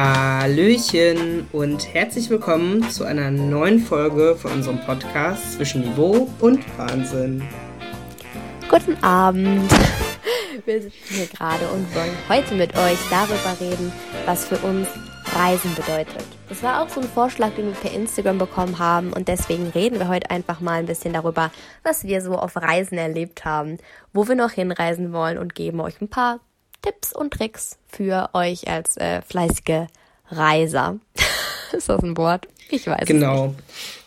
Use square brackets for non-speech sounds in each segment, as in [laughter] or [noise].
Hallöchen und herzlich willkommen zu einer neuen Folge von unserem Podcast zwischen Niveau und Wahnsinn. Guten Abend. Wir sitzen hier gerade und wollen heute mit euch darüber reden, was für uns Reisen bedeutet. Das war auch so ein Vorschlag, den wir per Instagram bekommen haben und deswegen reden wir heute einfach mal ein bisschen darüber, was wir so auf Reisen erlebt haben, wo wir noch hinreisen wollen und geben euch ein paar Tipps und Tricks für euch als äh, fleißige Reiser. [laughs] ist das ein Wort? Ich weiß Genau.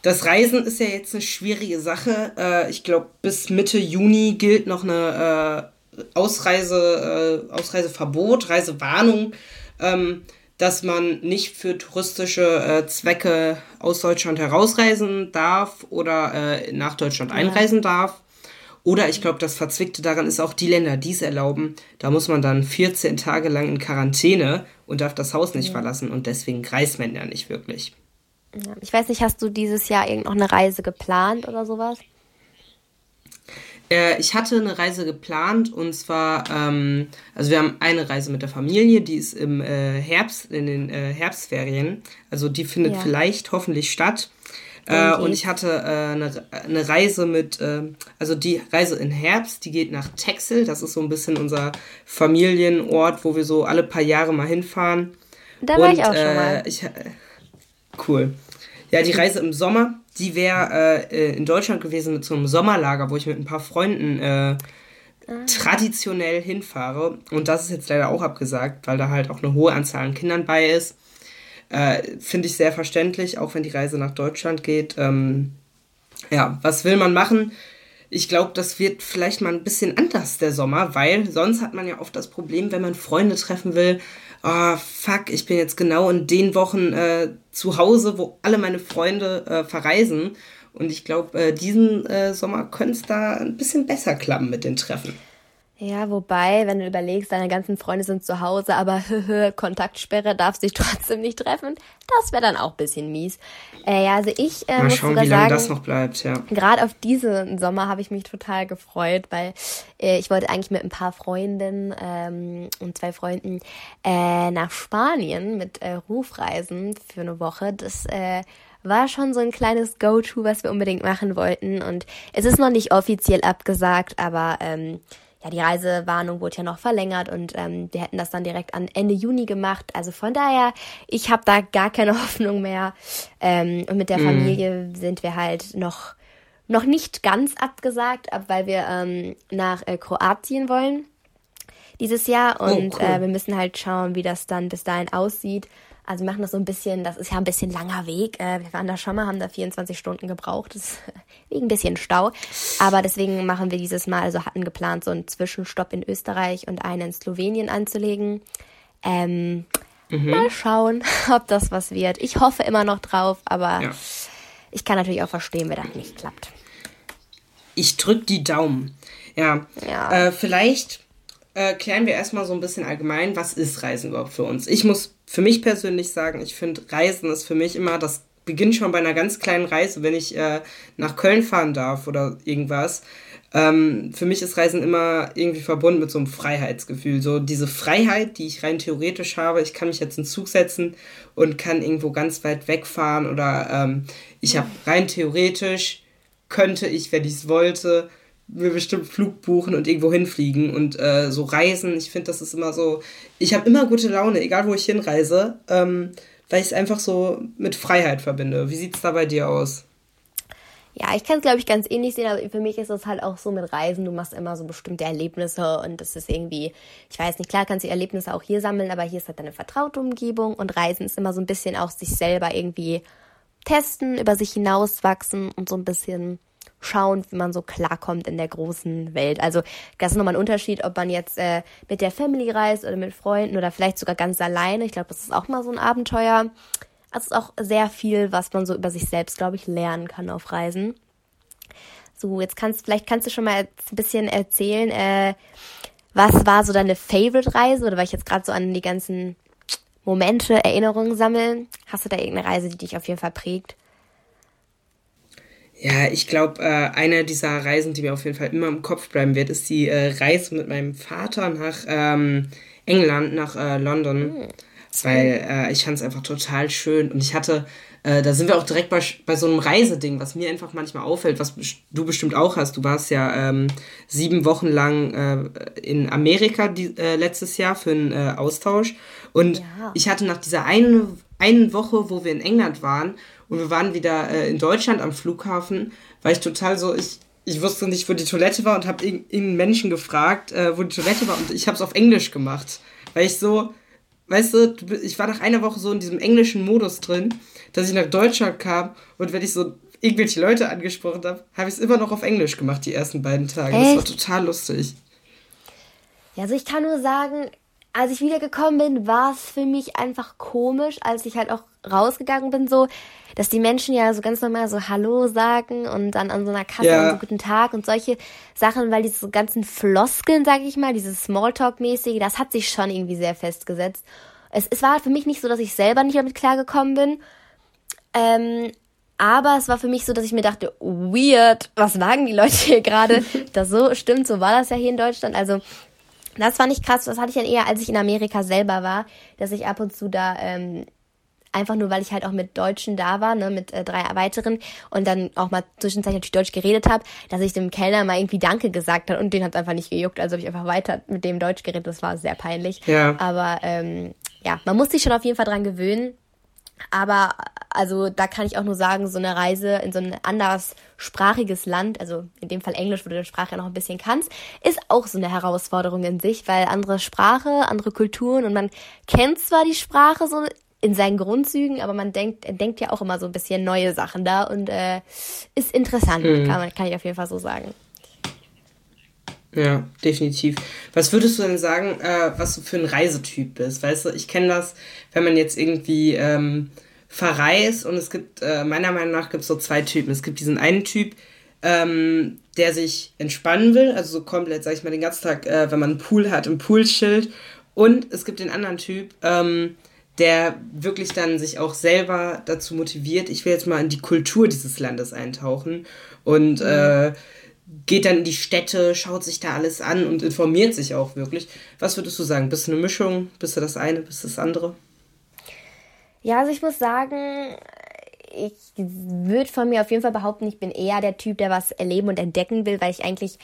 Das Reisen ist ja jetzt eine schwierige Sache. Äh, ich glaube, bis Mitte Juni gilt noch eine äh, Ausreise, äh, Ausreiseverbot, Reisewarnung, ähm, dass man nicht für touristische äh, Zwecke aus Deutschland herausreisen darf oder äh, nach Deutschland einreisen ja. darf. Oder ich glaube, das Verzwickte daran ist auch die Länder, die es erlauben. Da muss man dann 14 Tage lang in Quarantäne und darf das Haus nicht ja. verlassen und deswegen reist man ja nicht wirklich. Ja, ich weiß nicht, hast du dieses Jahr irgend noch eine Reise geplant oder sowas? Äh, ich hatte eine Reise geplant und zwar, ähm, also wir haben eine Reise mit der Familie, die ist im äh, Herbst, in den äh, Herbstferien. Also die findet ja. vielleicht hoffentlich statt. Äh, und ich hatte äh, eine, eine Reise mit, äh, also die Reise in Herbst, die geht nach Texel. Das ist so ein bisschen unser Familienort, wo wir so alle paar Jahre mal hinfahren. Da war und, ich auch schon mal. Ich, cool. Ja, die Reise im Sommer, die wäre äh, in Deutschland gewesen mit so einem Sommerlager, wo ich mit ein paar Freunden äh, ah. traditionell hinfahre. Und das ist jetzt leider auch abgesagt, weil da halt auch eine hohe Anzahl an Kindern bei ist. Äh, Finde ich sehr verständlich, auch wenn die Reise nach Deutschland geht. Ähm, ja, was will man machen? Ich glaube, das wird vielleicht mal ein bisschen anders der Sommer, weil sonst hat man ja oft das Problem, wenn man Freunde treffen will, oh, fuck, ich bin jetzt genau in den Wochen äh, zu Hause, wo alle meine Freunde äh, verreisen. Und ich glaube, äh, diesen äh, Sommer könnte es da ein bisschen besser klappen mit den Treffen. Ja, wobei, wenn du überlegst, deine ganzen Freunde sind zu Hause, aber [laughs] Kontaktsperre darf sich trotzdem nicht treffen, das wäre dann auch ein bisschen mies. Äh, ja, also ich äh, Mal muss schauen, sogar wie lange sagen, das noch bleibt, ja. Gerade auf diesen Sommer habe ich mich total gefreut, weil äh, ich wollte eigentlich mit ein paar Freundinnen ähm, und zwei Freunden äh, nach Spanien mit äh, Rufreisen für eine Woche. Das äh, war schon so ein kleines Go-To, was wir unbedingt machen wollten. Und es ist noch nicht offiziell abgesagt, aber ähm, ja, die Reisewarnung wurde ja noch verlängert und ähm, wir hätten das dann direkt an Ende Juni gemacht. Also von daher, ich habe da gar keine [laughs] Hoffnung mehr. Ähm, und mit der mhm. Familie sind wir halt noch, noch nicht ganz abgesagt, weil wir ähm, nach äh, Kroatien wollen dieses Jahr oh, und oh, cool. äh, wir müssen halt schauen, wie das dann bis dahin aussieht. Also wir machen das so ein bisschen, das ist ja ein bisschen langer Weg. Äh, wir waren da schon mal, haben da 24 Stunden gebraucht. Das ist [laughs] wegen ein bisschen Stau. Aber deswegen machen wir dieses Mal, also hatten geplant, so einen Zwischenstopp in Österreich und einen in Slowenien anzulegen. Ähm, mhm. Mal schauen, [laughs] ob das was wird. Ich hoffe immer noch drauf, aber ja. ich kann natürlich auch verstehen, wenn das nicht klappt. Ich drück die Daumen. Ja. ja. Äh, vielleicht äh, klären wir erstmal so ein bisschen allgemein, was ist Reisen überhaupt für uns? Ich muss für mich persönlich sagen, ich finde, Reisen ist für mich immer, das beginnt schon bei einer ganz kleinen Reise, wenn ich äh, nach Köln fahren darf oder irgendwas. Ähm, für mich ist Reisen immer irgendwie verbunden mit so einem Freiheitsgefühl. So diese Freiheit, die ich rein theoretisch habe. Ich kann mich jetzt in Zug setzen und kann irgendwo ganz weit wegfahren oder ähm, ich habe rein theoretisch, könnte ich, wenn ich es wollte, mir bestimmt Flug buchen und irgendwo hinfliegen und äh, so reisen. Ich finde, das ist immer so. Ich habe immer gute Laune, egal wo ich hinreise, ähm, weil ich es einfach so mit Freiheit verbinde. Wie sieht es da bei dir aus? Ja, ich kann es, glaube ich, ganz ähnlich sehen, aber für mich ist es halt auch so mit Reisen. Du machst immer so bestimmte Erlebnisse und das ist irgendwie, ich weiß nicht, klar kannst du Erlebnisse auch hier sammeln, aber hier ist halt eine vertraute Umgebung und Reisen ist immer so ein bisschen auch sich selber irgendwie testen, über sich hinauswachsen und so ein bisschen schauen, wie man so klarkommt in der großen Welt. Also das ist nochmal ein Unterschied, ob man jetzt äh, mit der Family reist oder mit Freunden oder vielleicht sogar ganz alleine. Ich glaube, das ist auch mal so ein Abenteuer. Also es ist auch sehr viel, was man so über sich selbst, glaube ich, lernen kann auf Reisen. So, jetzt kannst vielleicht kannst du schon mal ein bisschen erzählen, äh, was war so deine Favorite-Reise oder weil ich jetzt gerade so an die ganzen Momente, Erinnerungen sammeln. Hast du da irgendeine Reise, die dich auf jeden Fall prägt? Ja, ich glaube, äh, eine dieser Reisen, die mir auf jeden Fall immer im Kopf bleiben wird, ist die äh, Reise mit meinem Vater nach ähm, England, nach äh, London. Mhm. weil äh, ich fand es einfach total schön und ich hatte, äh, da sind wir auch direkt bei, bei so einem Reiseding, was mir einfach manchmal auffällt, was du bestimmt auch hast. Du warst ja ähm, sieben Wochen lang äh, in Amerika die, letztes Jahr für einen Austausch und ja. ich hatte nach dieser einen, einen Woche, wo wir in England waren und wir waren wieder äh, in Deutschland am Flughafen, war ich total so, ich, ich wusste nicht, wo die Toilette war und habe irgendeinen Menschen gefragt, äh, wo die Toilette war und ich habe es auf Englisch gemacht, weil ich so, weißt du, ich war nach einer Woche so in diesem englischen Modus drin, dass ich nach Deutschland kam und wenn ich so irgendwelche Leute angesprochen habe, habe ich es immer noch auf Englisch gemacht, die ersten beiden Tage. Echt? Das war total lustig. Ja, also ich kann nur sagen, als ich wiedergekommen bin, war es für mich einfach komisch, als ich halt auch rausgegangen bin, so, dass die Menschen ja so ganz normal so Hallo sagen und dann an so einer Kasse ja. so Guten Tag und solche Sachen, weil diese ganzen Floskeln, sag ich mal, dieses Smalltalk-mäßige, das hat sich schon irgendwie sehr festgesetzt. Es, es war für mich nicht so, dass ich selber nicht damit klargekommen bin, ähm, aber es war für mich so, dass ich mir dachte, weird, was wagen die Leute hier gerade? [laughs] Das so stimmt, so war das ja hier in Deutschland. Also das fand ich krass. Das hatte ich dann eher, als ich in Amerika selber war, dass ich ab und zu da ähm, einfach nur, weil ich halt auch mit Deutschen da war, ne, mit äh, drei weiteren und dann auch mal zwischenzeitlich natürlich Deutsch geredet habe, dass ich dem Kellner mal irgendwie Danke gesagt habe und den hat einfach nicht gejuckt, also habe ich einfach weiter mit dem Deutsch geredet. Das war sehr peinlich. Ja. Aber ähm, ja, man muss sich schon auf jeden Fall dran gewöhnen. Aber also da kann ich auch nur sagen, so eine Reise in so ein anderssprachiges Land, also in dem Fall Englisch, wo du die Sprache noch ein bisschen kannst, ist auch so eine Herausforderung in sich, weil andere Sprache, andere Kulturen und man kennt zwar die Sprache so in seinen Grundzügen, aber man denkt, denkt ja auch immer so ein bisschen neue Sachen da und äh, ist interessant, mhm. kann, man, kann ich auf jeden Fall so sagen. Ja, definitiv. Was würdest du denn sagen, äh, was du für ein Reisetyp bist? Weißt du, ich kenne das, wenn man jetzt irgendwie ähm, verreist und es gibt, äh, meiner Meinung nach gibt es so zwei Typen. Es gibt diesen einen Typ, ähm, der sich entspannen will, also so komplett, sag ich mal, den ganzen Tag, äh, wenn man einen Pool hat, im Pool chillt. Und es gibt den anderen Typ, ähm, der wirklich dann sich auch selber dazu motiviert, ich will jetzt mal in die Kultur dieses Landes eintauchen und mhm. äh, geht dann in die Städte, schaut sich da alles an und informiert sich auch wirklich. Was würdest du sagen? Bist du eine Mischung? Bist du das eine? Bist du das andere? Ja, also ich muss sagen, ich würde von mir auf jeden Fall behaupten, ich bin eher der Typ, der was erleben und entdecken will, weil ich eigentlich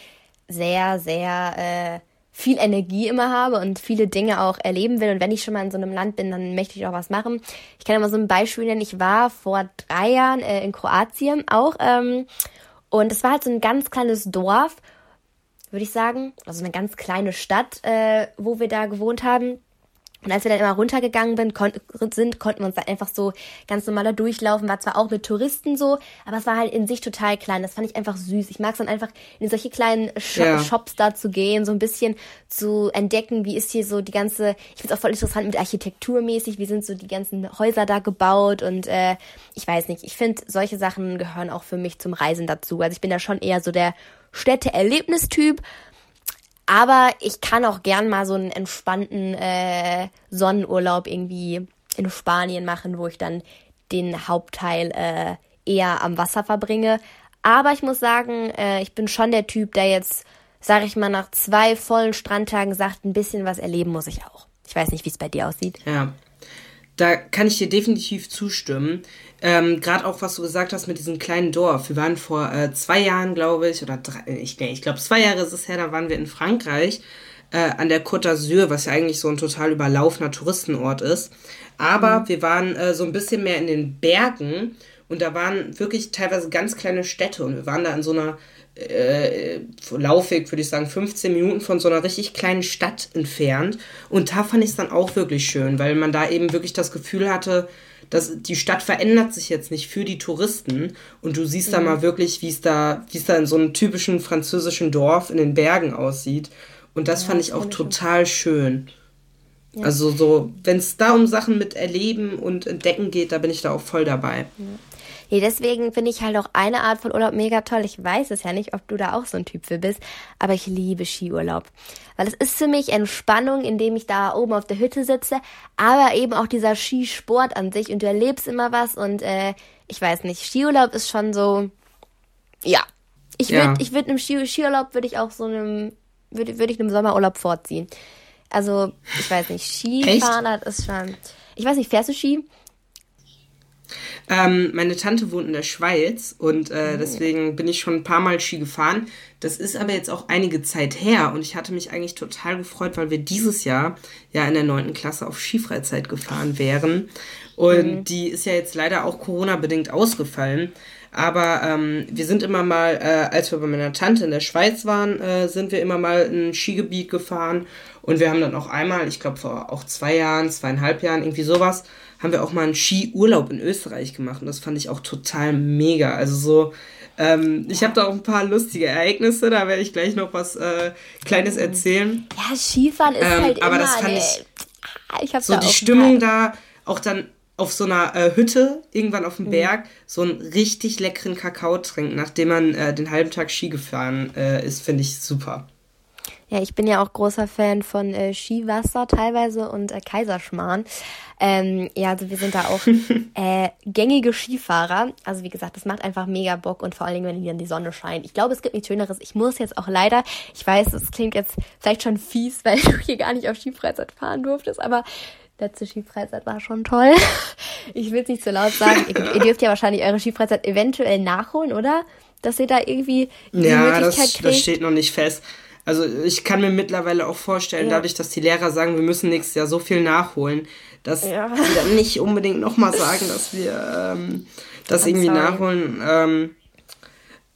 sehr, sehr äh, viel Energie immer habe und viele Dinge auch erleben will. Und wenn ich schon mal in so einem Land bin, dann möchte ich auch was machen. Ich kann immer so ein Beispiel nennen. Ich war vor drei Jahren äh, in Kroatien auch. Ähm, und es war halt so ein ganz kleines Dorf, würde ich sagen. Also eine ganz kleine Stadt, äh, wo wir da gewohnt haben. Und als wir dann immer runtergegangen bin, kon sind, konnten wir uns dann einfach so ganz normal durchlaufen. War zwar auch mit Touristen so, aber es war halt in sich total klein. Das fand ich einfach süß. Ich mag es dann einfach, in solche kleinen Sh ja. Shops da zu gehen, so ein bisschen zu entdecken, wie ist hier so die ganze, ich finde es auch voll interessant mit architekturmäßig, wie sind so die ganzen Häuser da gebaut und äh, ich weiß nicht, ich finde, solche Sachen gehören auch für mich zum Reisen dazu. Also ich bin da schon eher so der Städte-Erlebnistyp. Aber ich kann auch gern mal so einen entspannten äh, Sonnenurlaub irgendwie in Spanien machen, wo ich dann den Hauptteil äh, eher am Wasser verbringe. Aber ich muss sagen, äh, ich bin schon der Typ, der jetzt, sag ich mal, nach zwei vollen Strandtagen sagt, ein bisschen was erleben muss ich auch. Ich weiß nicht, wie es bei dir aussieht. Ja, da kann ich dir definitiv zustimmen. Ähm, Gerade auch, was du gesagt hast mit diesem kleinen Dorf. Wir waren vor äh, zwei Jahren, glaube ich, oder drei, ich, ich glaube zwei Jahre ist es her, da waren wir in Frankreich äh, an der Côte d'Azur, was ja eigentlich so ein total überlaufener Touristenort ist. Aber mhm. wir waren äh, so ein bisschen mehr in den Bergen und da waren wirklich teilweise ganz kleine Städte und wir waren da in so einer äh, Laufweg, würde ich sagen, 15 Minuten von so einer richtig kleinen Stadt entfernt. Und da fand ich es dann auch wirklich schön, weil man da eben wirklich das Gefühl hatte, dass die Stadt verändert sich jetzt nicht für die Touristen und du siehst mhm. da mal wirklich, wie es da, wie es da in so einem typischen französischen Dorf in den Bergen aussieht. Und das ja, fand ich auch total schön. Ja. Also so, wenn es da um Sachen mit Erleben und Entdecken geht, da bin ich da auch voll dabei. Ja. Nee, deswegen finde ich halt auch eine Art von Urlaub mega toll. Ich weiß es ja nicht, ob du da auch so ein Typ für bist, aber ich liebe Skiurlaub. Weil es ist für mich Entspannung, indem ich da oben auf der Hütte sitze, aber eben auch dieser Skisport an sich und du erlebst immer was und äh, ich weiß nicht, Skiurlaub ist schon so, ja. Ich würde, ja. ich würde einem Ski Skiurlaub würde ich auch so einem, würde, würde ich einem Sommerurlaub vorziehen. Also, ich weiß nicht, Skifahren, das ist schon. Ich weiß nicht, fährst du Ski? Ähm, meine Tante wohnt in der Schweiz und äh, oh. deswegen bin ich schon ein paar Mal Ski gefahren. Das ist aber jetzt auch einige Zeit her und ich hatte mich eigentlich total gefreut, weil wir dieses Jahr ja in der neunten Klasse auf Skifreizeit gefahren wären. Und mhm. die ist ja jetzt leider auch Corona-bedingt ausgefallen. Aber ähm, wir sind immer mal, äh, als wir bei meiner Tante in der Schweiz waren, äh, sind wir immer mal in ein Skigebiet gefahren. Und wir haben dann auch einmal, ich glaube vor auch zwei Jahren, zweieinhalb Jahren, irgendwie sowas, haben wir auch mal einen Skiurlaub in Österreich gemacht. Und das fand ich auch total mega. Also so, ähm, ich habe da auch ein paar lustige Ereignisse, da werde ich gleich noch was äh, Kleines mhm. erzählen. Ja, Skifahren ist ähm, halt aber immer... Aber das fand ich... ich so die Stimmung da, auch dann auf so einer äh, Hütte irgendwann auf dem mhm. Berg so einen richtig leckeren Kakao trinken, nachdem man äh, den halben Tag Ski gefahren äh, ist, finde ich super. Ja, ich bin ja auch großer Fan von äh, Skiwasser teilweise und äh, Kaiserschmarrn. Ähm, ja, also wir sind da auch [laughs] äh, gängige Skifahrer. Also wie gesagt, das macht einfach mega Bock und vor allen Dingen, wenn hier die Sonne scheint. Ich glaube, es gibt nichts Schöneres. Ich muss jetzt auch leider, ich weiß, es klingt jetzt vielleicht schon fies, weil [laughs] du hier gar nicht auf Skifreizeit fahren durftest, aber letzte Skifreizeit war schon toll. [laughs] Ich will es nicht zu laut sagen. ihr, ihr, dürft ja wahrscheinlich eure Skifreizeit eventuell nachholen, oder? Dass ihr da irgendwie die ja, Möglichkeit das, kriegt. das steht noch nicht fest. Also ich kann mir mittlerweile auch vorstellen, ja. dadurch, dass die Lehrer sagen, wir müssen nächstes Jahr so viel nachholen, dass ja. die dann nicht unbedingt nochmal sagen, dass wir ähm, das I'm irgendwie sorry. nachholen. Ähm,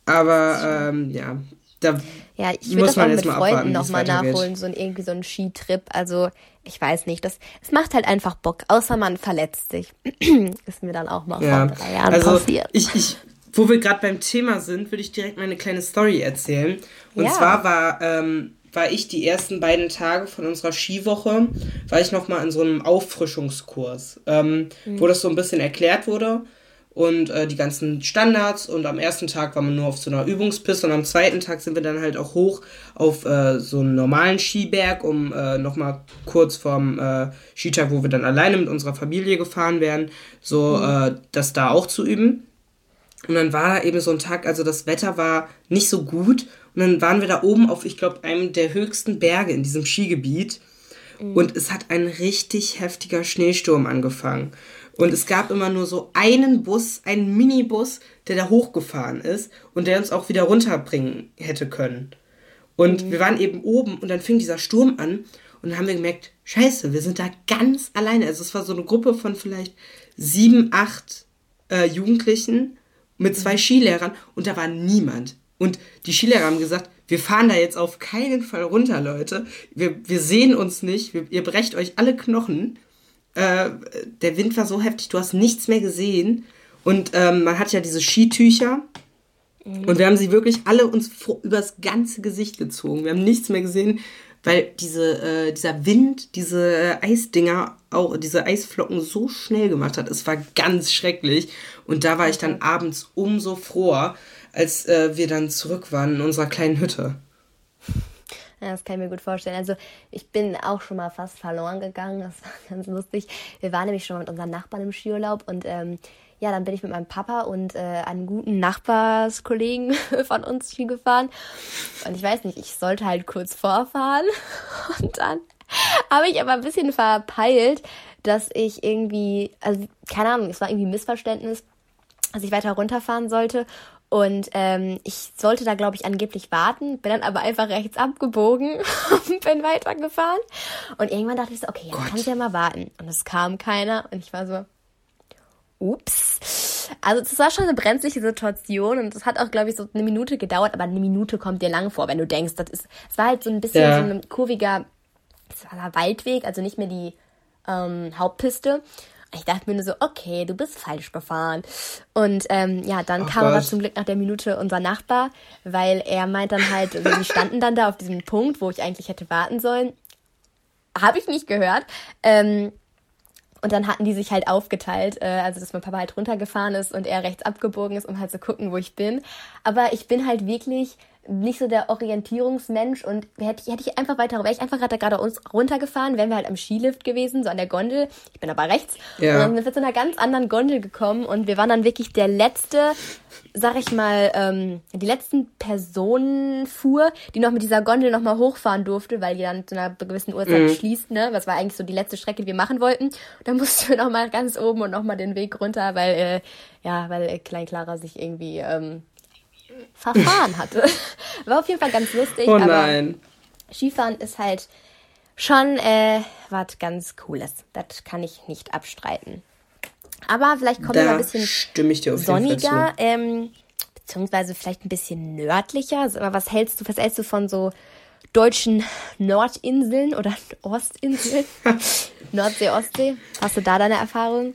aber ähm, ja, da ja, ich würde das auch mit Freunden nochmal nachholen, so ein, irgendwie so ein Skitrip. Also ich weiß nicht, das, es macht halt einfach Bock, außer man verletzt sich. [clears throat] Ist mir dann auch mal ja. vor drei Jahren also, passiert. Ich, ich, wo wir gerade beim Thema sind, würde ich direkt mal eine kleine Story erzählen. Und ja. zwar war, ähm, war ich die ersten beiden Tage von unserer Skiwoche, war ich nochmal in so einem Auffrischungskurs, ähm, mhm. wo das so ein bisschen erklärt wurde und äh, die ganzen Standards. Und am ersten Tag war man nur auf so einer Übungspiste und am zweiten Tag sind wir dann halt auch hoch auf äh, so einen normalen Skiberg, um äh, nochmal kurz vorm äh, Skitag, wo wir dann alleine mit unserer Familie gefahren werden, so mhm. Äh, das da auch zu üben. Und dann war da eben so ein Tag, also das Wetter war nicht so gut. Und dann waren wir da oben auf, ich glaube, einem der höchsten Berge in diesem Skigebiet. Mhm. Und es hat ein richtig heftiger Schneesturm angefangen. Und es gab immer nur so einen Bus, einen Minibus, der da hochgefahren ist und der uns auch wieder runterbringen hätte können. Und mhm. wir waren eben oben und dann fing dieser Sturm an und dann haben wir gemerkt, scheiße, wir sind da ganz alleine. Also es war so eine Gruppe von vielleicht sieben, acht äh, Jugendlichen mit zwei. Skilehrern und da war niemand. Und die Skilehrer haben gesagt, wir fahren da jetzt auf keinen Fall runter, Leute. Wir, wir sehen uns nicht, wir, ihr brecht euch alle Knochen. Äh, der Wind war so heftig, du hast nichts mehr gesehen. Und ähm, man hat ja diese Skitücher. Mhm. Und wir haben sie wirklich alle uns vor, übers ganze Gesicht gezogen. Wir haben nichts mehr gesehen, weil diese, äh, dieser Wind, diese äh, Eisdinger, auch diese Eisflocken so schnell gemacht hat. Es war ganz schrecklich. Und da war ich dann abends umso froher, als äh, wir dann zurück waren in unserer kleinen Hütte. Ja, das kann ich mir gut vorstellen. Also ich bin auch schon mal fast verloren gegangen. Das war [laughs] ganz lustig. Wir waren nämlich schon mal mit unseren Nachbarn im Skiurlaub und ähm, ja, dann bin ich mit meinem Papa und äh, einem guten Nachbarskollegen [laughs] von uns Ski gefahren. Und ich weiß nicht, ich sollte halt kurz vorfahren. [laughs] Und dann [laughs] habe ich aber ein bisschen verpeilt, dass ich irgendwie, also keine Ahnung, es war irgendwie ein Missverständnis, dass ich weiter runterfahren sollte. Und ähm, ich sollte da, glaube ich, angeblich warten, bin dann aber einfach rechts abgebogen [laughs] und bin weitergefahren. Und irgendwann dachte ich so, okay, jetzt kann ich ja mal warten. Und es kam keiner und ich war so, ups. Also es war schon eine brenzliche Situation und es hat auch, glaube ich, so eine Minute gedauert, aber eine Minute kommt dir lang vor, wenn du denkst, das ist, es war halt so ein bisschen ja. so ein kurviger, war ein Waldweg, also nicht mehr die ähm, Hauptpiste. Ich dachte mir nur so, okay, du bist falsch gefahren. Und ähm, ja, dann Ach, kam was. aber zum Glück nach der Minute unser Nachbar, weil er meint dann halt, also die standen dann da auf diesem Punkt, wo ich eigentlich hätte warten sollen. Habe ich nicht gehört. Ähm, und dann hatten die sich halt aufgeteilt, äh, also dass mein Papa halt runtergefahren ist und er rechts abgebogen ist, um halt zu gucken, wo ich bin. Aber ich bin halt wirklich nicht so der Orientierungsmensch und hätte, hätte ich einfach weiter, wäre ich einfach gerade gerade uns runtergefahren, wären wir halt am Skilift gewesen, so an der Gondel. Ich bin aber rechts. Ja. Und dann sind wir zu einer ganz anderen Gondel gekommen und wir waren dann wirklich der letzte, sag ich mal, ähm, die letzten Personen fuhr, die noch mit dieser Gondel nochmal hochfahren durfte, weil die dann zu einer gewissen Uhrzeit mhm. schließt, ne? Das war eigentlich so die letzte Strecke, die wir machen wollten. Und dann mussten wir nochmal ganz oben und nochmal den Weg runter, weil, äh, ja, weil Klein Clara sich irgendwie, ähm, verfahren hatte. [laughs] War auf jeden Fall ganz lustig. Oh nein. Aber Skifahren ist halt schon äh, was ganz Cooles. Das kann ich nicht abstreiten. Aber vielleicht kommen wir ein bisschen sonniger, ähm, beziehungsweise vielleicht ein bisschen nördlicher. Aber was hältst du, was hältst du von so deutschen Nordinseln oder [laughs] Ostinseln? [laughs] Nordsee, Ostsee? Hast du da deine Erfahrung?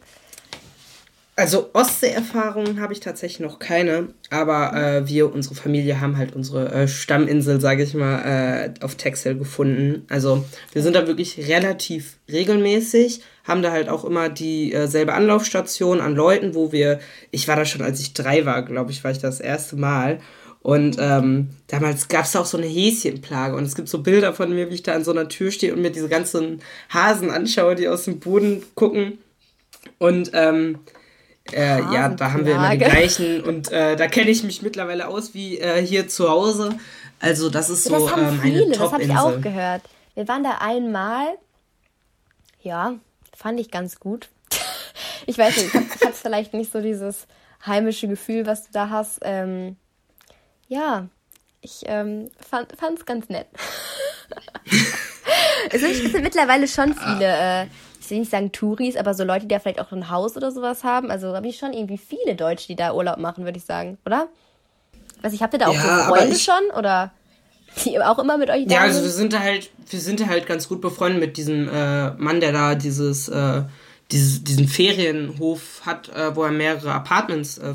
Also Ostsee-Erfahrungen habe ich tatsächlich noch keine, aber äh, wir, unsere Familie, haben halt unsere äh, Stamminsel, sage ich mal, äh, auf Texel gefunden. Also wir sind da wirklich relativ regelmäßig, haben da halt auch immer dieselbe Anlaufstation an Leuten, wo wir, ich war da schon, als ich drei war, glaube ich, war ich das erste Mal. Und ähm, damals gab es auch so eine Häschenplage. Und es gibt so Bilder von mir, wie ich da an so einer Tür stehe und mir diese ganzen Hasen anschaue, die aus dem Boden gucken. Und ähm, äh, ja, da haben wir immer die gleichen und äh, da kenne ich mich mittlerweile aus wie äh, hier zu Hause. Also das ist so das haben ähm, viele, Das habe ich auch gehört. Wir waren da einmal. Ja, fand ich ganz gut. [laughs] ich weiß nicht, ich habe hab vielleicht nicht so dieses heimische Gefühl, was du da hast. Ähm, ja, ich ähm, fand es ganz nett. [laughs] es, sind mittlerweile schon viele äh, ich will nicht sagen Touris, aber so Leute, die da vielleicht auch ein Haus oder sowas haben. Also habe ich schon irgendwie viele Deutsche, die da Urlaub machen, würde ich sagen, oder? Weiß ich, habt ihr da auch ja, so Freunde ich, schon oder die auch immer mit euch da Ja, also wir sind da halt, wir sind da halt ganz gut befreundet mit diesem äh, Mann, der da dieses, äh, dieses, diesen Ferienhof hat, äh, wo er mehrere Apartments äh,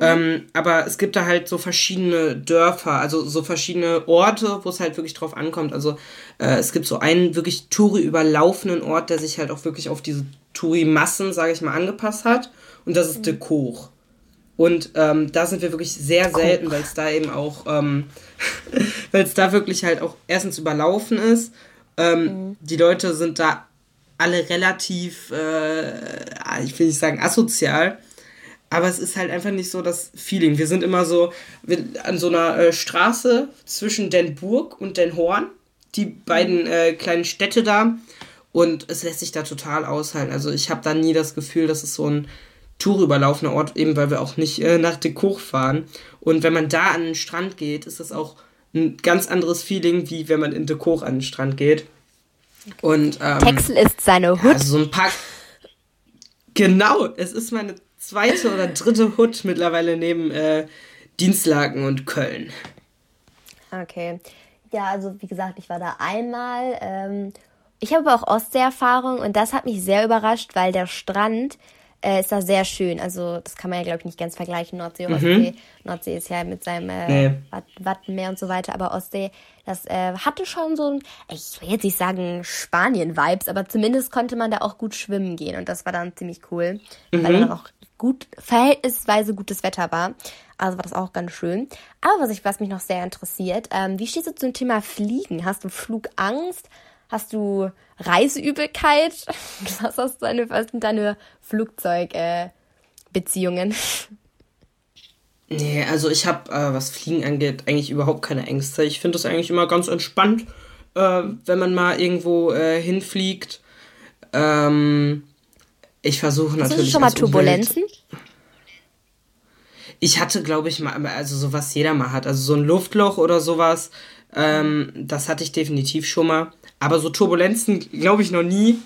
vermietet. Ähm, aber es gibt da halt so verschiedene Dörfer, also so verschiedene Orte, wo es halt wirklich drauf ankommt. Also äh, es gibt so einen wirklich Touri-überlaufenden Ort, der sich halt auch wirklich auf diese Touri-Massen, sage ich mal, angepasst hat. Und das ist mhm. De Koch. Und ähm, da sind wir wirklich sehr selten, weil es da eben auch, ähm, [laughs] weil es da wirklich halt auch erstens überlaufen ist. Ähm, mhm. Die Leute sind da alle relativ, äh, ich will nicht sagen asozial, aber es ist halt einfach nicht so das Feeling. Wir sind immer so an so einer äh, Straße zwischen Den Burg und Den Horn, die beiden äh, kleinen Städte da. Und es lässt sich da total aushalten. Also ich habe da nie das Gefühl, dass es so ein tourüberlaufener Ort, eben weil wir auch nicht äh, nach De Koch fahren. Und wenn man da an den Strand geht, ist das auch ein ganz anderes Feeling, wie wenn man in De Koch an den Strand geht. Und ähm, Texel ist seine Hut. Ja, also so ein paar. Genau, es ist meine zweite oder dritte Hut mittlerweile neben äh, Dienstlaken und Köln. Okay. Ja, also wie gesagt, ich war da einmal. Ähm, ich habe aber auch Ostsee-Erfahrung und das hat mich sehr überrascht, weil der Strand äh, ist da sehr schön. Also das kann man ja, glaube ich, nicht ganz vergleichen, Nordsee, mhm. Ostsee. Nordsee ist ja mit seinem äh, nee. Wattenmeer und so weiter, aber Ostsee, das äh, hatte schon so ein, ich will jetzt nicht sagen Spanien-Vibes, aber zumindest konnte man da auch gut schwimmen gehen und das war dann ziemlich cool, mhm. weil dann auch gut, verhältnisweise gutes Wetter war. Also war das auch ganz schön. Aber was, ich, was mich noch sehr interessiert, ähm, wie stehst du zum Thema Fliegen? Hast du Flugangst? Hast du Reiseübelkeit? [laughs] Was, hast deine, was sind deine Flugzeugbeziehungen? Äh, [laughs] nee, also ich habe, äh, was Fliegen angeht, eigentlich überhaupt keine Ängste. Ich finde das eigentlich immer ganz entspannt, äh, wenn man mal irgendwo äh, hinfliegt. Ähm, ich versuche natürlich. Hast du schon mal Turbulenzen? Ich hatte, glaube ich, mal, also so was jeder mal hat, also so ein Luftloch oder sowas, ähm, das hatte ich definitiv schon mal. Aber so Turbulenzen, glaube ich, noch nie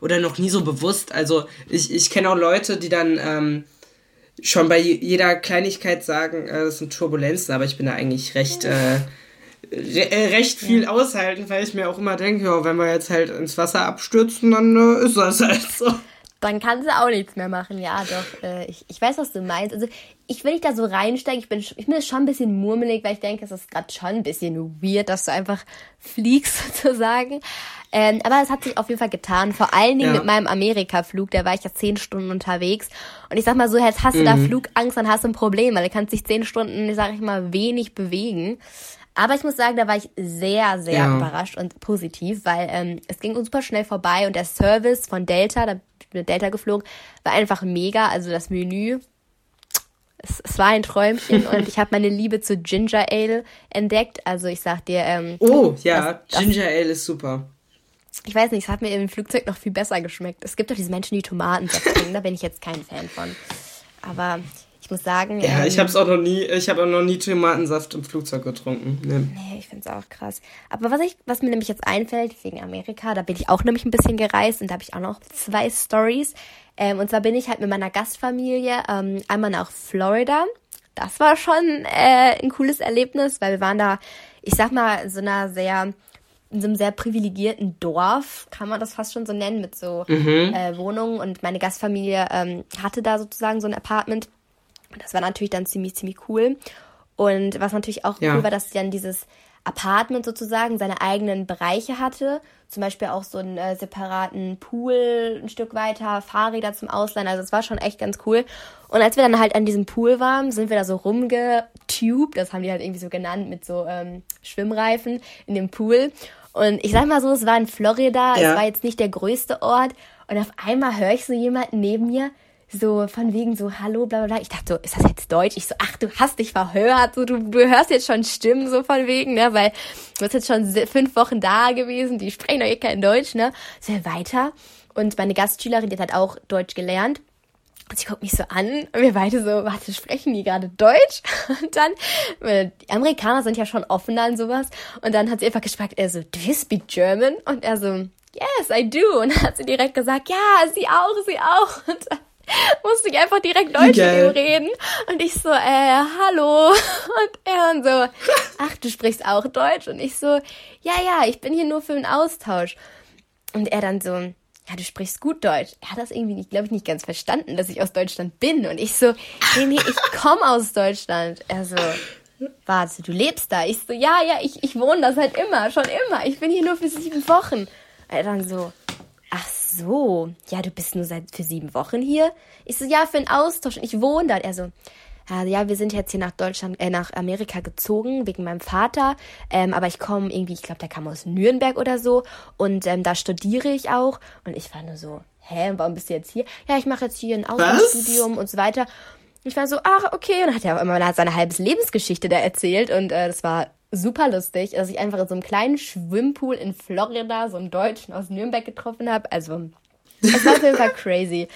oder noch nie so bewusst. Also ich, ich kenne auch Leute, die dann ähm, schon bei jeder Kleinigkeit sagen, äh, das sind Turbulenzen, aber ich bin da eigentlich recht, äh, re äh, recht viel aushalten, weil ich mir auch immer denke, ja, wenn wir jetzt halt ins Wasser abstürzen, dann äh, ist das halt so. Dann kann sie auch nichts mehr machen. Ja, doch. Äh, ich, ich weiß, was du meinst. Also ich will nicht da so reinsteigen. Ich bin, ich bin schon ein bisschen murmelig, weil ich denke, es ist gerade schon ein bisschen weird, dass du einfach fliegst [laughs] sozusagen. Ähm, aber es hat sich auf jeden Fall getan. Vor allen Dingen ja. mit meinem Amerika-Flug. Da war ich ja zehn Stunden unterwegs. Und ich sag mal so, jetzt hast du mhm. da Flugangst, dann hast du ein Problem, weil du kannst dich zehn Stunden, sag ich mal, wenig bewegen. Aber ich muss sagen, da war ich sehr, sehr ja. überrascht und positiv, weil ähm, es ging uns super schnell vorbei und der Service von Delta, da bin mit Delta geflogen, war einfach mega. Also das Menü, es, es war ein Träumchen [laughs] und ich habe meine Liebe zu Ginger Ale entdeckt. Also ich sag dir, ähm, oh ja, das, Ginger Ale ist super. Ich weiß nicht, es hat mir im Flugzeug noch viel besser geschmeckt. Es gibt doch diese Menschen, die Tomatensaft trinken, da bin ich jetzt kein Fan von. Aber muss sagen. Ja, ähm, ich habe es auch noch nie, ich habe auch noch nie Tomatensaft im Flugzeug getrunken. Nee, nee ich finde es auch krass. Aber was ich, was mir nämlich jetzt einfällt, wegen Amerika, da bin ich auch nämlich ein bisschen gereist und da habe ich auch noch zwei Stories. Ähm, und zwar bin ich halt mit meiner Gastfamilie ähm, einmal nach Florida. Das war schon äh, ein cooles Erlebnis, weil wir waren da, ich sag mal, in so einer sehr in so einem sehr privilegierten Dorf, kann man das fast schon so nennen, mit so mhm. äh, Wohnungen. Und meine Gastfamilie ähm, hatte da sozusagen so ein Apartment. Das war natürlich dann ziemlich, ziemlich cool. Und was natürlich auch ja. cool war, dass sie dann dieses Apartment sozusagen seine eigenen Bereiche hatte. Zum Beispiel auch so einen äh, separaten Pool ein Stück weiter, Fahrräder zum Ausleihen. Also es war schon echt ganz cool. Und als wir dann halt an diesem Pool waren, sind wir da so rumgetubed, das haben die halt irgendwie so genannt, mit so ähm, Schwimmreifen in dem Pool. Und ich sag mal so, es war in Florida, ja. es war jetzt nicht der größte Ort. Und auf einmal höre ich so jemanden neben mir, so von wegen so, hallo, bla bla bla. Ich dachte so, ist das jetzt Deutsch? Ich so, ach, du hast dich verhört, so, du, du hörst jetzt schon Stimmen so von wegen, ne, weil du bist jetzt schon fünf Wochen da gewesen, die sprechen doch eh kein Deutsch, ne. Sehr weiter. Und meine Gastschülerin, die hat halt auch Deutsch gelernt. Und sie guckt mich so an und wir beide so, warte, sprechen die gerade Deutsch? [laughs] Und dann, die Amerikaner sind ja schon offener an sowas. Und dann hat sie einfach gefragt, er so, do you speak German? Und er so, yes, I do. Und dann hat sie direkt gesagt, ja, sie auch, sie auch. [laughs] Und [laughs] musste ich einfach direkt Deutsch mit ihm reden. Und ich so, äh, hallo. [laughs] Und er dann so, ach, du sprichst auch Deutsch? Und ich so, ja, ja, ich bin hier nur für einen Austausch. Und er dann so, ja, du sprichst gut Deutsch. Er hat das irgendwie nicht, glaube ich, nicht ganz verstanden, dass ich aus Deutschland bin. Und ich so, nee, nee, ich komme aus Deutschland. Er so, warte, du lebst da? Ich so, ja, ja, ich, ich wohne da seit immer, schon immer. Ich bin hier nur für sieben Wochen. Er dann so, ach so, ja, du bist nur seit für sieben Wochen hier? Ich so, ja, für einen Austausch. Und ich wohne da. Er so, ja, wir sind jetzt hier nach Deutschland, äh, nach Amerika gezogen wegen meinem Vater. Ähm, aber ich komme irgendwie, ich glaube, der kam aus Nürnberg oder so. Und ähm, da studiere ich auch. Und ich war nur so, hä, warum bist du jetzt hier? Ja, ich mache jetzt hier ein Auslandsstudium und so weiter. Ich war so, ach, okay. Und dann hat er auch immer hat seine halbe Lebensgeschichte da erzählt. Und äh, das war super lustig, dass ich einfach in so einem kleinen Schwimmpool in Florida so einen Deutschen aus Nürnberg getroffen habe. Also, es war auf jeden Fall crazy.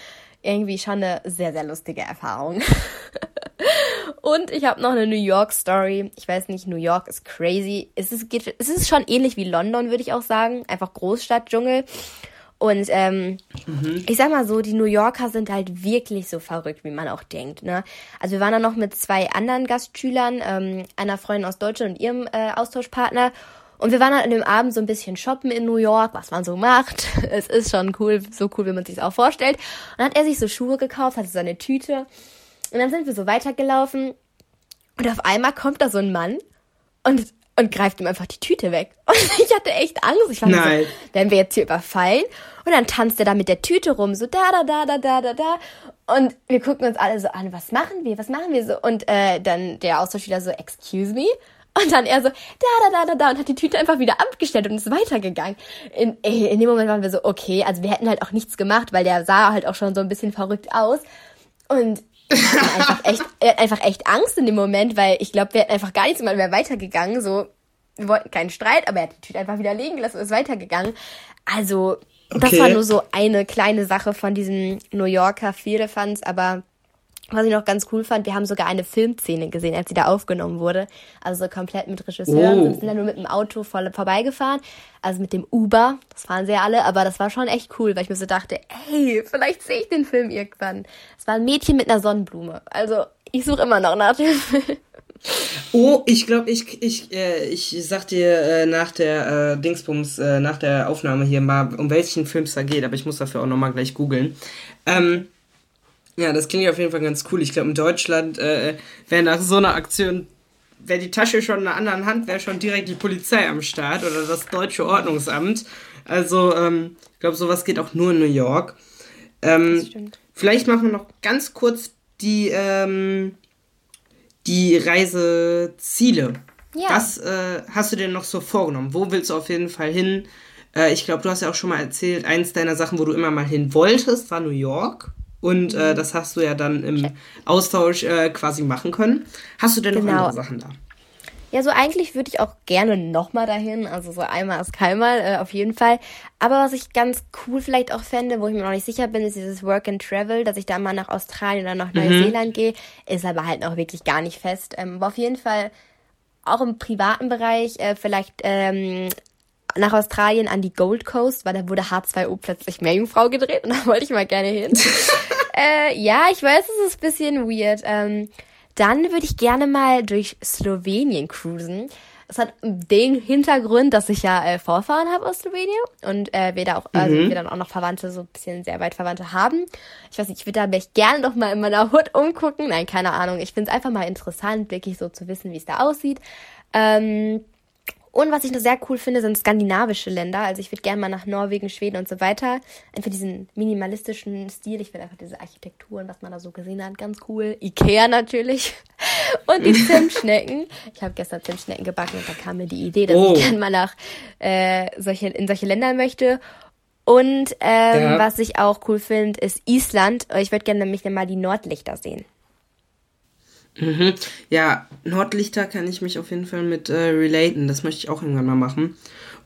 Irgendwie schon eine sehr, sehr lustige Erfahrung. [laughs] Und ich habe noch eine New York Story. Ich weiß nicht, New York ist crazy. Es ist, geht, es ist schon ähnlich wie London, würde ich auch sagen. Einfach Großstadt, Dschungel. Und ähm, mhm. ich sag mal so, die New Yorker sind halt wirklich so verrückt, wie man auch denkt. Ne? Also wir waren da noch mit zwei anderen Gastschülern, ähm, einer Freundin aus Deutschland und ihrem äh, Austauschpartner. Und wir waren dann an dem Abend so ein bisschen shoppen in New York, was man so macht. [laughs] Es ist schon cool, so cool, wie man sich auch vorstellt. Und dann hat er sich so Schuhe gekauft, hatte seine Tüte. Und dann sind wir so weitergelaufen. Und auf einmal kommt da so ein Mann und und greift ihm einfach die Tüte weg. [laughs] Und ich hatte echt Angst. Ich war Nein. so, werden wir jetzt hier überfallen? Und dann tanzt er da mit der Tüte rum, so da, da, da, da, da, da, da. Und wir gucken uns alle so an, was machen wir, was machen wir so? Und äh, dann der Austauschschüler so, excuse me? Und dann er so, da, da, da, da, da, und hat die Tüte einfach wieder abgestellt und ist weitergegangen. In, in dem Moment waren wir so, okay, also wir hätten halt auch nichts gemacht, weil der sah halt auch schon so ein bisschen verrückt aus. Und einfach echt, er hat einfach echt Angst in dem Moment, weil ich glaube, wir hätten einfach gar nichts mehr, weitergegangen. So, wir wollten keinen Streit, aber er hat die Tüte einfach wieder liegen gelassen und ist weitergegangen. Also, okay. das war nur so eine kleine Sache von diesen New Yorker Vierlefanz, aber was ich noch ganz cool fand, wir haben sogar eine Filmszene gesehen, als sie da aufgenommen wurde. Also so komplett mit Regisseuren. Oh. Sind dann nur mit dem Auto voll vorbeigefahren. Also mit dem Uber. Das fahren sie ja alle. Aber das war schon echt cool, weil ich mir so dachte, ey, vielleicht sehe ich den Film irgendwann. Es war ein Mädchen mit einer Sonnenblume. Also ich suche immer noch nach dem Film. Oh, ich glaube, ich, ich, äh, ich sag dir äh, nach der äh, Dingsbums, äh, nach der Aufnahme hier mal, um welchen Film es da geht, aber ich muss dafür auch nochmal gleich googeln. Ähm, ja, das klingt auf jeden Fall ganz cool. Ich glaube, in Deutschland äh, wäre nach so einer Aktion, wäre die Tasche schon in einer anderen Hand, wäre schon direkt die Polizei am Start oder das deutsche Ordnungsamt. Also, ähm, ich glaube, sowas geht auch nur in New York. Ähm, vielleicht machen wir noch ganz kurz die, ähm, die Reiseziele. Ja. Was äh, hast du denn noch so vorgenommen? Wo willst du auf jeden Fall hin? Äh, ich glaube, du hast ja auch schon mal erzählt, eins deiner Sachen, wo du immer mal hin wolltest, war New York. Und äh, mhm. das hast du ja dann im Austausch äh, quasi machen können. Hast du denn genau. noch andere Sachen da? Ja, so eigentlich würde ich auch gerne nochmal dahin. Also so einmal ist keinmal, äh, auf jeden Fall. Aber was ich ganz cool vielleicht auch fände, wo ich mir noch nicht sicher bin, ist dieses Work and Travel, dass ich da mal nach Australien oder nach mhm. Neuseeland mhm. gehe. Ist aber halt noch wirklich gar nicht fest. Ähm, aber auf jeden Fall auch im privaten Bereich äh, vielleicht ähm, nach Australien an die Gold Coast, weil da wurde H2O plötzlich Meerjungfrau gedreht und [laughs] da wollte ich mal gerne hin. [laughs] äh, ja, ich weiß, es ist ein bisschen weird. Ähm, dann würde ich gerne mal durch Slowenien cruisen. Das hat den Hintergrund, dass ich ja äh, Vorfahren habe aus Slowenien und äh, wir da auch, also mhm. wir dann auch noch Verwandte, so ein bisschen sehr weit Verwandte haben. Ich weiß nicht, ich würde da mich gerne noch mal in meiner Hut umgucken. Nein, keine Ahnung. Ich finde es einfach mal interessant, wirklich so zu wissen, wie es da aussieht. Ähm, und was ich noch sehr cool finde, sind skandinavische Länder. Also ich würde gerne mal nach Norwegen, Schweden und so weiter. Einfach diesen minimalistischen Stil. Ich finde einfach diese Architekturen, was man da so gesehen hat, ganz cool. Ikea natürlich. [laughs] Und die [laughs] Zimtschnecken. Ich habe gestern Zimtschnecken gebacken und da kam mir die Idee, dass oh. ich gerne mal nach äh, solche, in solche Länder möchte. Und ähm, ja. was ich auch cool finde, ist Island. Ich würde gerne nämlich mal die Nordlichter sehen. Mhm. Ja, Nordlichter kann ich mich auf jeden Fall mit äh, relaten. Das möchte ich auch irgendwann mal machen.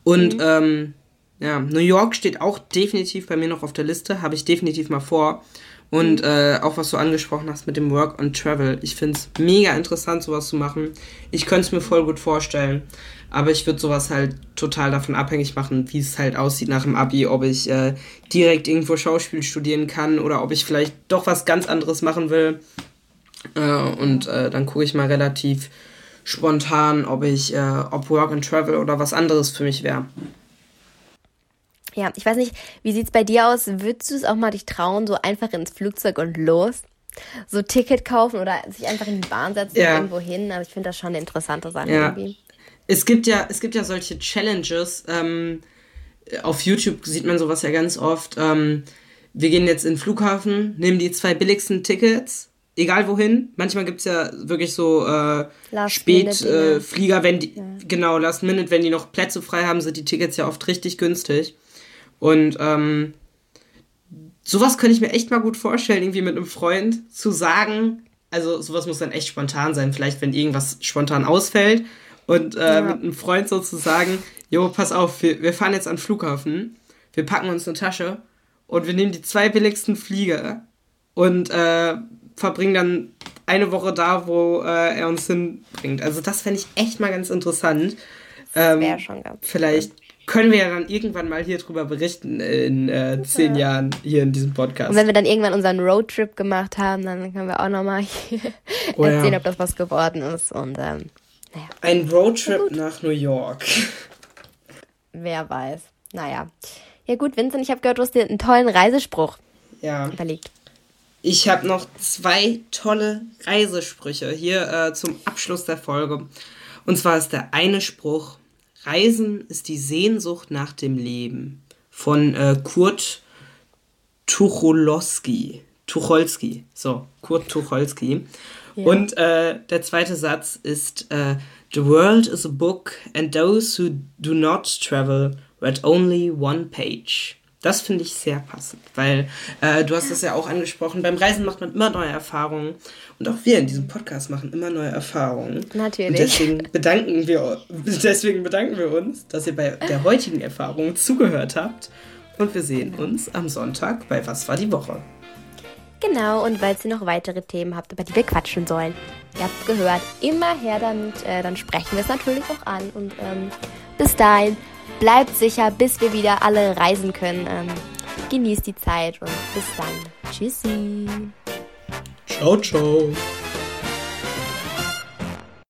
Und mhm. ähm, ja, New York steht auch definitiv bei mir noch auf der Liste. Habe ich definitiv mal vor. Und mhm. äh, auch was du angesprochen hast mit dem Work and Travel. Ich finde es mega interessant, sowas zu machen. Ich könnte es mir voll gut vorstellen. Aber ich würde sowas halt total davon abhängig machen, wie es halt aussieht nach dem Abi, ob ich äh, direkt irgendwo Schauspiel studieren kann oder ob ich vielleicht doch was ganz anderes machen will. Äh, und äh, dann gucke ich mal relativ spontan, ob ich, äh, ob Work and Travel oder was anderes für mich wäre. Ja, ich weiß nicht, wie sieht es bei dir aus? Würdest du es auch mal dich trauen, so einfach ins Flugzeug und los? So Ticket kaufen oder sich einfach in die Bahn setzen ja. irgendwo hin? Also ich finde das schon eine interessante Sache ja. irgendwie. Es gibt ja, es gibt ja solche Challenges. Ähm, auf YouTube sieht man sowas ja ganz oft. Ähm, wir gehen jetzt in den Flughafen, nehmen die zwei billigsten Tickets egal wohin. Manchmal gibt es ja wirklich so äh, Spätflieger, äh, wenn die, ja. genau, Last Minute, wenn die noch Plätze frei haben, sind die Tickets ja oft richtig günstig. Und ähm, sowas könnte ich mir echt mal gut vorstellen, irgendwie mit einem Freund zu sagen. Also sowas muss dann echt spontan sein. Vielleicht, wenn irgendwas spontan ausfällt und äh, ja. mit einem Freund so zu sagen, jo, pass auf, wir, wir fahren jetzt an den Flughafen, wir packen uns eine Tasche und wir nehmen die zwei billigsten Flieger und äh, verbringen dann eine Woche da, wo äh, er uns hinbringt. Also das fände ich echt mal ganz interessant. Das wäre ähm, schon ganz Vielleicht können wir ja dann irgendwann mal hier drüber berichten in äh, zehn ja. Jahren hier in diesem Podcast. Und wenn wir dann irgendwann unseren Roadtrip gemacht haben, dann können wir auch nochmal oh, [laughs] erzählen, ja. ob das was geworden ist. Und ähm, naja. Ein Roadtrip nach New York. [laughs] Wer weiß. Naja. Ja gut, Vincent, ich habe gehört, du hast dir einen tollen Reisespruch ja. überlegt. Ich habe noch zwei tolle Reisesprüche hier äh, zum Abschluss der Folge. Und zwar ist der eine Spruch: Reisen ist die Sehnsucht nach dem Leben von äh, Kurt Tucholsky. Tucholsky, so, Kurt Tucholsky. Ja. Und äh, der zweite Satz ist: äh, The world is a book, and those who do not travel read only one page. Das finde ich sehr passend, weil äh, du hast es ja auch angesprochen, beim Reisen macht man immer neue Erfahrungen und auch wir in diesem Podcast machen immer neue Erfahrungen. Natürlich. Und deswegen bedanken wir, [laughs] deswegen bedanken wir uns, dass ihr bei der heutigen Erfahrung zugehört habt und wir sehen uns am Sonntag bei Was war die Woche? Genau, und weil ihr noch weitere Themen habt, über die wir quatschen sollen. Ihr habt gehört, immer her damit, äh, dann sprechen wir es natürlich auch an. Und ähm, bis dahin, Bleibt sicher, bis wir wieder alle reisen können. Ähm, genießt die Zeit und bis dann. Tschüssi. Ciao, ciao.